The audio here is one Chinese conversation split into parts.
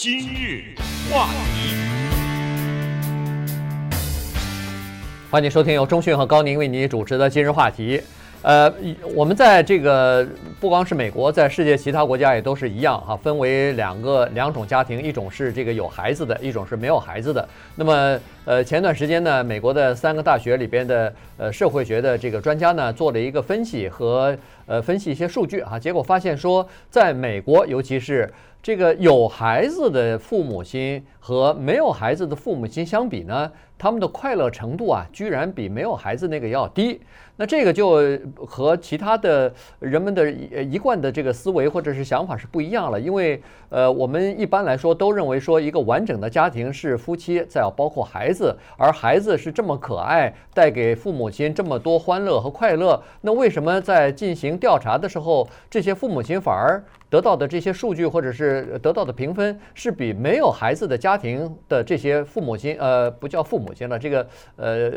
今日话题，欢迎收听由中讯和高宁为您主持的今日话题。呃，我们在这个不光是美国，在世界其他国家也都是一样哈，分为两个两种家庭，一种是这个有孩子的，一种是没有孩子的。那么，呃，前段时间呢，美国的三个大学里边的呃社会学的这个专家呢，做了一个分析和呃分析一些数据啊，结果发现说，在美国，尤其是这个有孩子的父母亲和没有孩子的父母亲相比呢，他们的快乐程度啊，居然比没有孩子那个要低。那这个就和其他的人们的一贯的这个思维或者是想法是不一样了，因为呃，我们一般来说都认为说一个完整的家庭是夫妻，再要包括孩子，而孩子是这么可爱，带给父母亲这么多欢乐和快乐，那为什么在进行调查的时候，这些父母亲反而得到的这些数据或者是得到的评分是比没有孩子的家庭的这些父母亲，呃，不叫父母亲了，这个呃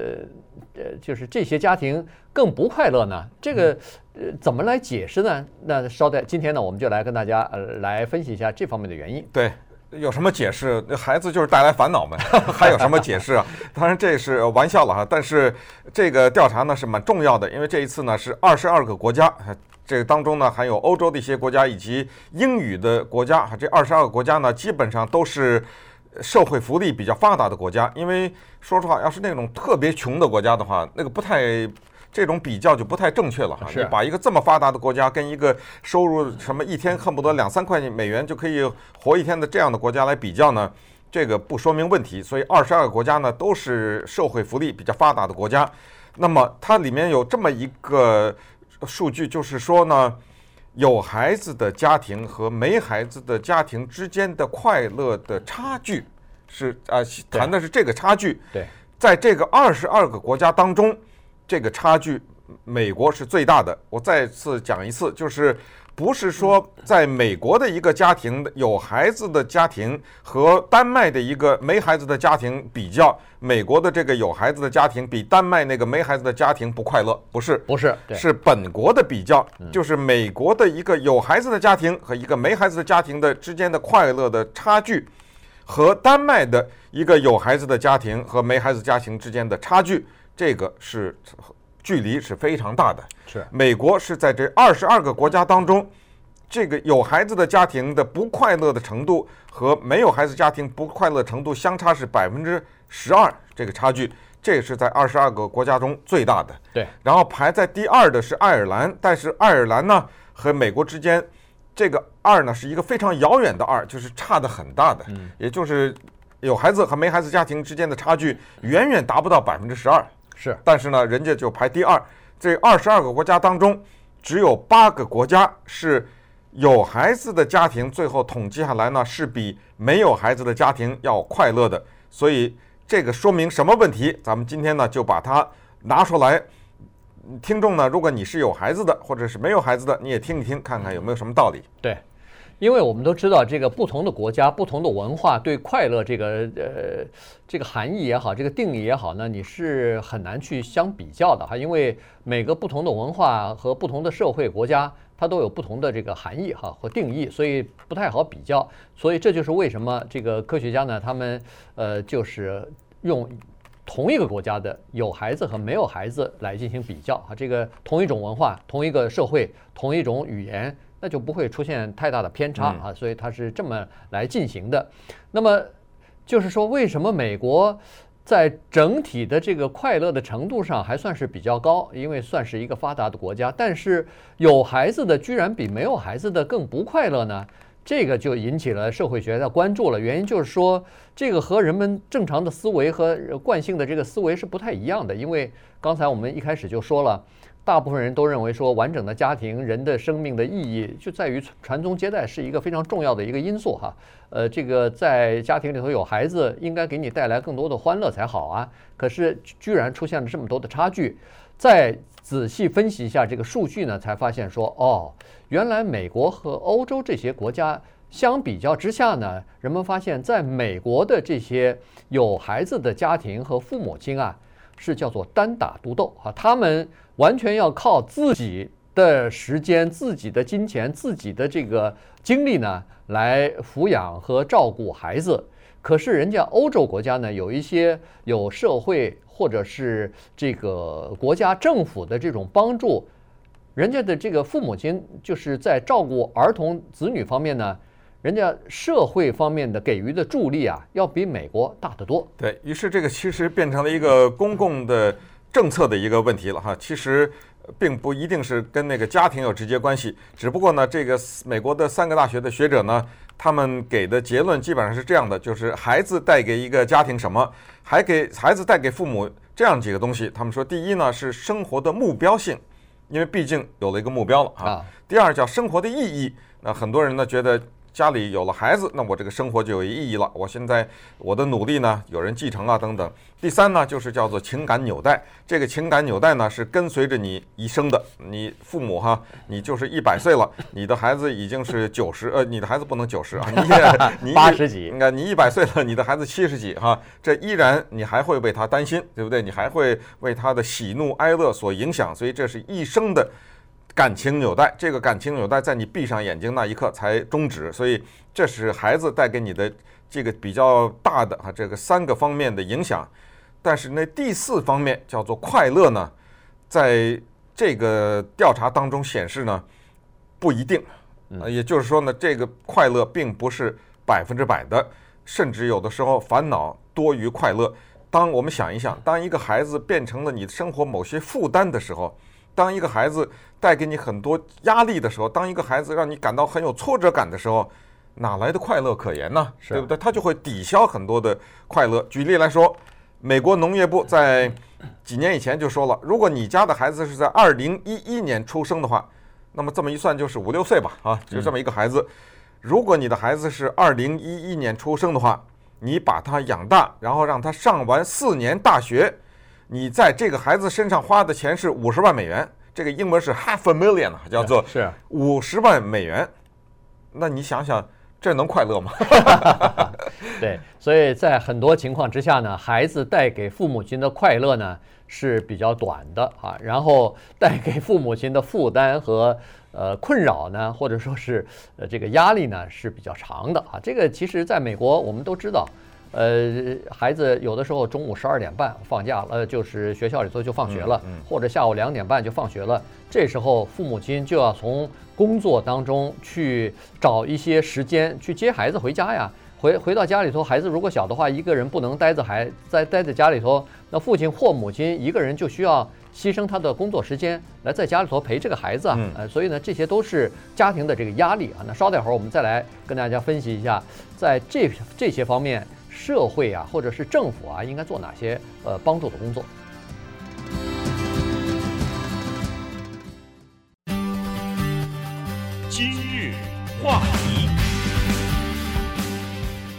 呃，就是这些家庭。更不快乐呢？这个呃，怎么来解释呢？那稍待，今天呢，我们就来跟大家呃来分析一下这方面的原因。对，有什么解释？那孩子就是带来烦恼嘛，还有什么解释啊？当然这是玩笑了哈。但是这个调查呢是蛮重要的，因为这一次呢是二十二个国家，这个当中呢还有欧洲的一些国家以及英语的国家。这二十二个国家呢基本上都是社会福利比较发达的国家。因为说实话，要是那种特别穷的国家的话，那个不太。这种比较就不太正确了哈，你把一个这么发达的国家跟一个收入什么一天恨不得两三块钱美元就可以活一天的这样的国家来比较呢，这个不说明问题。所以二十二个国家呢都是社会福利比较发达的国家。那么它里面有这么一个数据，就是说呢，有孩子的家庭和没孩子的家庭之间的快乐的差距是啊，谈的是这个差距。对，在这个二十二个国家当中。这个差距，美国是最大的。我再次讲一次，就是不是说在美国的一个家庭有孩子的家庭和丹麦的一个没孩子的家庭比较，美国的这个有孩子的家庭比丹麦那个没孩子的家庭不快乐，不是，不是，是本国的比较，就是美国的一个有孩子的家庭和一个没孩子的家庭的之间的快乐的差距，和丹麦的一个有孩子的家庭和没孩子家庭之间的差距。这个是距离是非常大的，是。美国是在这二十二个国家当中，这个有孩子的家庭的不快乐的程度和没有孩子家庭不快乐程度相差是百分之十二，这个差距，这是在二十二个国家中最大的。对，然后排在第二的是爱尔兰，但是爱尔兰呢和美国之间这个二呢是一个非常遥远的二，就是差得很大的，也就是有孩子和没孩子家庭之间的差距远远达不到百分之十二。是，但是呢，人家就排第二。这二十二个国家当中，只有八个国家是有孩子的家庭，最后统计下来呢，是比没有孩子的家庭要快乐的。所以这个说明什么问题？咱们今天呢就把它拿出来。听众呢，如果你是有孩子的，或者是没有孩子的，你也听一听，看看有没有什么道理。对。因为我们都知道，这个不同的国家、不同的文化对快乐这个呃这个含义也好，这个定义也好呢，你是很难去相比较的哈。因为每个不同的文化和不同的社会国家，它都有不同的这个含义哈和定义，所以不太好比较。所以这就是为什么这个科学家呢，他们呃就是用同一个国家的有孩子和没有孩子来进行比较哈。这个同一种文化、同一个社会、同一种语言。那就不会出现太大的偏差啊，所以它是这么来进行的。那么就是说，为什么美国在整体的这个快乐的程度上还算是比较高？因为算是一个发达的国家，但是有孩子的居然比没有孩子的更不快乐呢？这个就引起了社会学的关注了。原因就是说，这个和人们正常的思维和惯性的这个思维是不太一样的。因为刚才我们一开始就说了。大部分人都认为说，完整的家庭，人的生命的意义就在于传宗接代，是一个非常重要的一个因素哈。呃，这个在家庭里头有孩子，应该给你带来更多的欢乐才好啊。可是居然出现了这么多的差距。再仔细分析一下这个数据呢，才发现说，哦，原来美国和欧洲这些国家相比较之下呢，人们发现在美国的这些有孩子的家庭和父母亲啊，是叫做单打独斗啊，他们。完全要靠自己的时间、自己的金钱、自己的这个精力呢，来抚养和照顾孩子。可是人家欧洲国家呢，有一些有社会或者是这个国家政府的这种帮助，人家的这个父母亲就是在照顾儿童子女方面呢，人家社会方面的给予的助力啊，要比美国大得多。对，于是这个其实变成了一个公共的政策的一个问题了哈。其实并不一定是跟那个家庭有直接关系，只不过呢，这个美国的三个大学的学者呢。他们给的结论基本上是这样的：就是孩子带给一个家庭什么，还给孩子带给父母这样几个东西。他们说，第一呢是生活的目标性，因为毕竟有了一个目标了啊。第二叫生活的意义，那很多人呢觉得。家里有了孩子，那我这个生活就有意义了。我现在我的努力呢，有人继承啊，等等。第三呢，就是叫做情感纽带。这个情感纽带呢，是跟随着你一生的。你父母哈，你就是一百岁了，你的孩子已经是九十，呃，你的孩子不能九十啊，你你八十几，你看你一百岁了，你的孩子七十几哈，这依然你还会为他担心，对不对？你还会为他的喜怒哀乐所影响，所以这是一生的。感情纽带，这个感情纽带在你闭上眼睛那一刻才终止，所以这是孩子带给你的这个比较大的啊，这个三个方面的影响。但是那第四方面叫做快乐呢，在这个调查当中显示呢，不一定，呃，也就是说呢，这个快乐并不是百分之百的，甚至有的时候烦恼多于快乐。当我们想一想，当一个孩子变成了你生活某些负担的时候。当一个孩子带给你很多压力的时候，当一个孩子让你感到很有挫折感的时候，哪来的快乐可言呢？对不对？他就会抵消很多的快乐。举例来说，美国农业部在几年以前就说了，如果你家的孩子是在二零一一年出生的话，那么这么一算就是五六岁吧，啊，就这么一个孩子。如果你的孩子是二零一一年出生的话，你把他养大，然后让他上完四年大学。你在这个孩子身上花的钱是五十万美元，这个英文是 half a million 叫做是五十万美元。那你想想，这能快乐吗？对，所以在很多情况之下呢，孩子带给父母亲的快乐呢是比较短的啊，然后带给父母亲的负担和呃困扰呢，或者说是呃这个压力呢是比较长的啊。这个其实在美国我们都知道。呃，孩子有的时候中午十二点半放假了，呃，就是学校里头就放学了，或者下午两点半就放学了。这时候父母亲就要从工作当中去找一些时间去接孩子回家呀。回回到家里头，孩子如果小的话，一个人不能待在孩在待在家里头，那父亲或母亲一个人就需要牺牲他的工作时间来在家里头陪这个孩子啊。呃，所以呢，这些都是家庭的这个压力啊。那稍等会儿我们再来跟大家分析一下，在这这些方面。社会啊，或者是政府啊，应该做哪些呃帮助的工作？今日话题，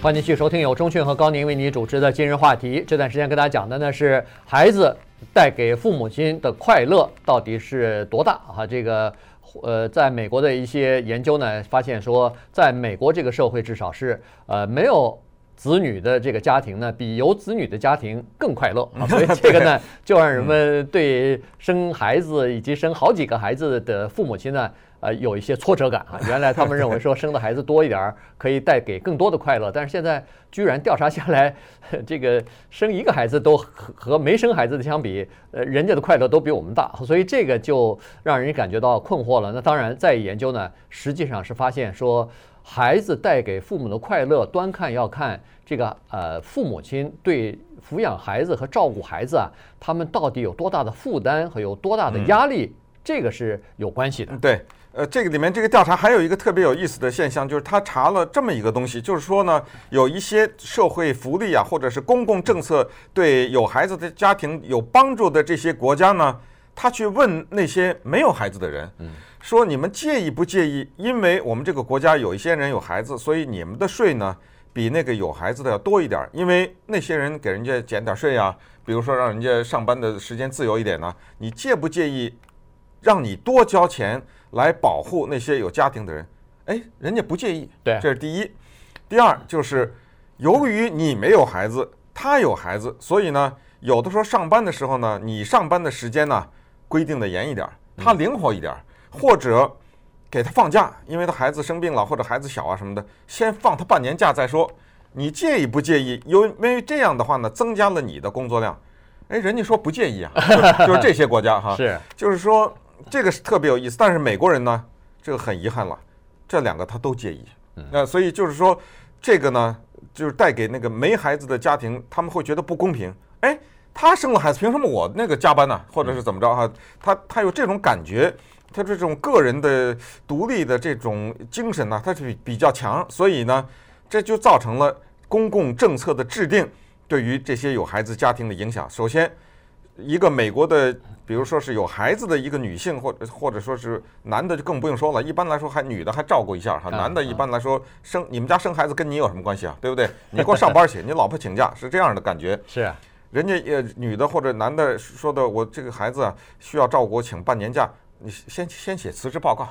欢迎继续收听由钟讯和高宁为你主持的今日话题。这段时间跟大家讲的呢是孩子带给父母亲的快乐到底是多大啊？这个呃，在美国的一些研究呢，发现说，在美国这个社会至少是呃没有。子女的这个家庭呢，比有子女的家庭更快乐。啊，所以 这个呢，就让人们对生孩子以及生好几个孩子的父母亲呢，呃，有一些挫折感啊。原来他们认为说生的孩子多一点可以带给更多的快乐，但是现在居然调查下来，这个生一个孩子都和和没生孩子的相比，呃，人家的快乐都比我们大，所以这个就让人感觉到困惑了。那当然，再研究呢，实际上是发现说。孩子带给父母的快乐，端看要看这个呃父母亲对抚养孩子和照顾孩子啊，他们到底有多大的负担和有多大的压力，这个是有关系的。对，呃，这个里面这个调查还有一个特别有意思的现象，就是他查了这么一个东西，就是说呢，有一些社会福利啊，或者是公共政策对有孩子的家庭有帮助的这些国家呢，他去问那些没有孩子的人，嗯。说你们介意不介意？因为我们这个国家有一些人有孩子，所以你们的税呢比那个有孩子的要多一点。因为那些人给人家减点税呀，比如说让人家上班的时间自由一点呢，你介不介意让你多交钱来保护那些有家庭的人？哎，人家不介意。对，这是第一。第二就是由于你没有孩子，他有孩子，所以呢，有的时候上班的时候呢，你上班的时间呢规定的严一点，他灵活一点。或者给他放假，因为他孩子生病了或者孩子小啊什么的，先放他半年假再说。你介意不介意？因为这样的话呢，增加了你的工作量。哎，人家说不介意啊，就，就是这些国家哈，是，就是说这个是特别有意思。但是美国人呢，这个很遗憾了，这两个他都介意。那所以就是说，这个呢，就是带给那个没孩子的家庭，他们会觉得不公平。哎，他生了孩子，凭什么我那个加班呢？或者是怎么着哈？他他有这种感觉，他这种个人的独立的这种精神呢，他是比较强。所以呢，这就造成了公共政策的制定对于这些有孩子家庭的影响。首先，一个美国的。比如说是有孩子的一个女性，或者或者说是男的就更不用说了。一般来说还女的还照顾一下哈，男的一般来说生你们家生孩子跟你有什么关系啊？对不对？你给我上班去，你老婆请假是这样的感觉。是啊，人家也女的或者男的说的，我这个孩子啊需要照顾，我请半年假，你先先写辞职报告。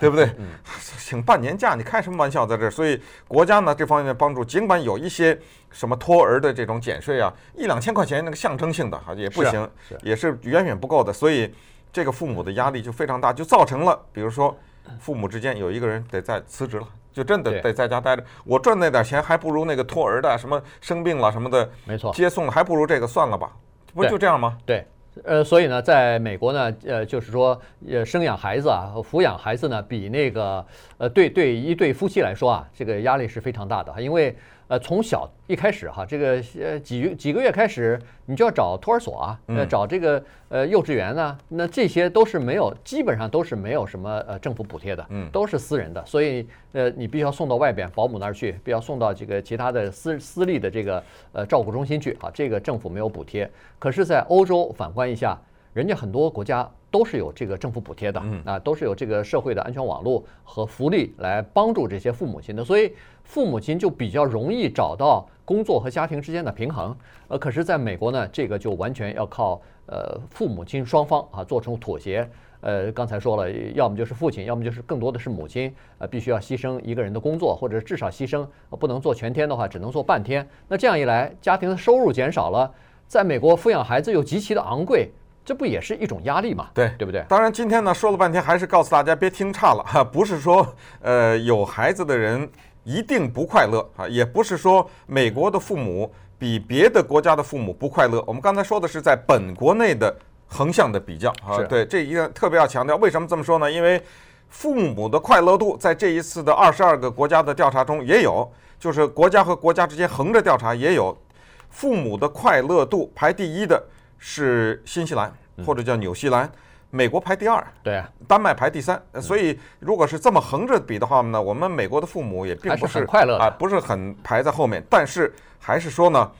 对不对？请半年假，你开什么玩笑在这儿？所以国家呢这方面的帮助，尽管有一些什么托儿的这种减税啊，一两千块钱那个象征性的哈也不行，也是远远不够的。所以这个父母的压力就非常大，就造成了，比如说父母之间有一个人得在辞职了，就真的得在家待着。我赚那点钱还不如那个托儿的什么生病了什么的，没错，接送还不如这个算了吧，不就这样吗？对。呃，所以呢，在美国呢，呃，就是说，呃，生养孩子啊，抚养孩子呢，比那个，呃，对对一对夫妻来说啊，这个压力是非常大的，因为。呃，从小一开始哈，这个呃几几个月开始，你就要找托儿所啊，呃，找这个呃幼稚园呢，那这些都是没有，基本上都是没有什么呃政府补贴的，嗯，都是私人的，所以呃你必须要送到外边保姆那儿去，必须要送到这个其他的私私立的这个呃照顾中心去啊，这个政府没有补贴。可是，在欧洲反观一下，人家很多国家都是有这个政府补贴的，啊，都是有这个社会的安全网络和福利来帮助这些父母亲的，所以。父母亲就比较容易找到工作和家庭之间的平衡，呃，可是在美国呢，这个就完全要靠呃父母亲双方啊做出妥协。呃，刚才说了，要么就是父亲，要么就是更多的是母亲，呃，必须要牺牲一个人的工作，或者至少牺牲不能做全天的话，只能做半天。那这样一来，家庭的收入减少了，在美国抚养孩子又极其的昂贵，这不也是一种压力嘛？对，对不对？当然，今天呢说了半天，还是告诉大家别听差了哈，不是说呃有孩子的人。一定不快乐啊！也不是说美国的父母比别的国家的父母不快乐。我们刚才说的是在本国内的横向的比较啊。对，这一定特别要强调。为什么这么说呢？因为父母的快乐度在这一次的二十二个国家的调查中也有，就是国家和国家之间横着调查也有，父母的快乐度排第一的是新西兰或者叫纽西兰。美国排第二，对啊，丹麦排第三，所以如果是这么横着比的话呢，我们美国的父母也并不是，快乐啊，不是很排在后面。但是还是说呢，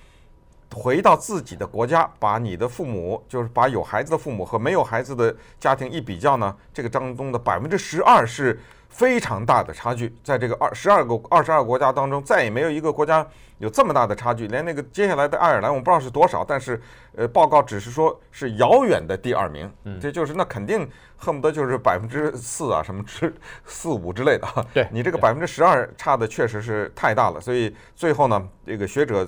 回到自己的国家，把你的父母，就是把有孩子的父母和没有孩子的家庭一比较呢，这个当中的百分之十二是。非常大的差距，在这个二十二个二十二个国家当中，再也没有一个国家有这么大的差距。连那个接下来的爱尔兰，我不知道是多少，但是呃，报告只是说是遥远的第二名。嗯，这就是那肯定恨不得就是百分之四啊，什么之四五之类的。对，你这个百分之十二差的确实是太大了。所以最后呢，这个学者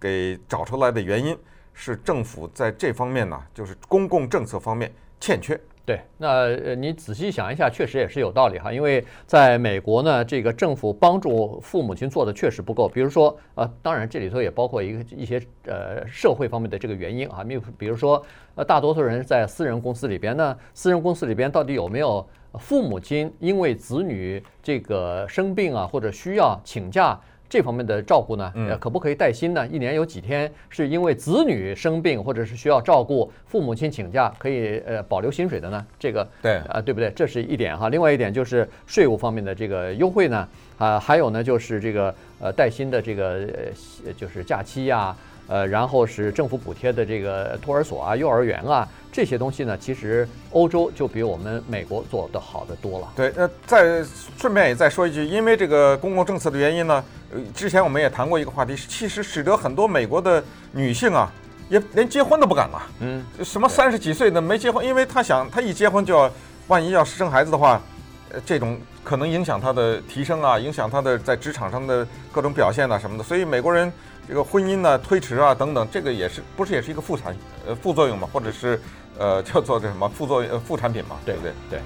给找出来的原因是政府在这方面呢，就是公共政策方面欠缺。对，那呃，你仔细想一下，确实也是有道理哈。因为在美国呢，这个政府帮助父母亲做的确实不够。比如说，呃，当然这里头也包括一个一些呃社会方面的这个原因啊。比比如说，呃，大多数人在私人公司里边呢，私人公司里边到底有没有父母亲因为子女这个生病啊或者需要请假？这方面的照顾呢，呃，可不可以带薪呢？一年有几天是因为子女生病或者是需要照顾，父母亲请假可以呃保留薪水的呢？这个对啊，对不对？这是一点哈。另外一点就是税务方面的这个优惠呢，啊，还有呢就是这个呃带薪的这个呃就是假期呀。呃，然后是政府补贴的这个托儿所啊、幼儿园啊这些东西呢，其实欧洲就比我们美国做得好得多了。对，那再顺便也再说一句，因为这个公共政策的原因呢，呃，之前我们也谈过一个话题，其实使得很多美国的女性啊，也连结婚都不敢了。嗯，什么三十几岁的没结婚，因为她想，她一结婚就要，万一要是生孩子的话，呃，这种可能影响她的提升啊，影响她的在职场上的各种表现啊什么的，所以美国人。这个婚姻呢，推迟啊等等，这个也是不是也是一个副产呃副作用嘛，或者是呃叫做这什么副作用呃副产品嘛，对不对？对。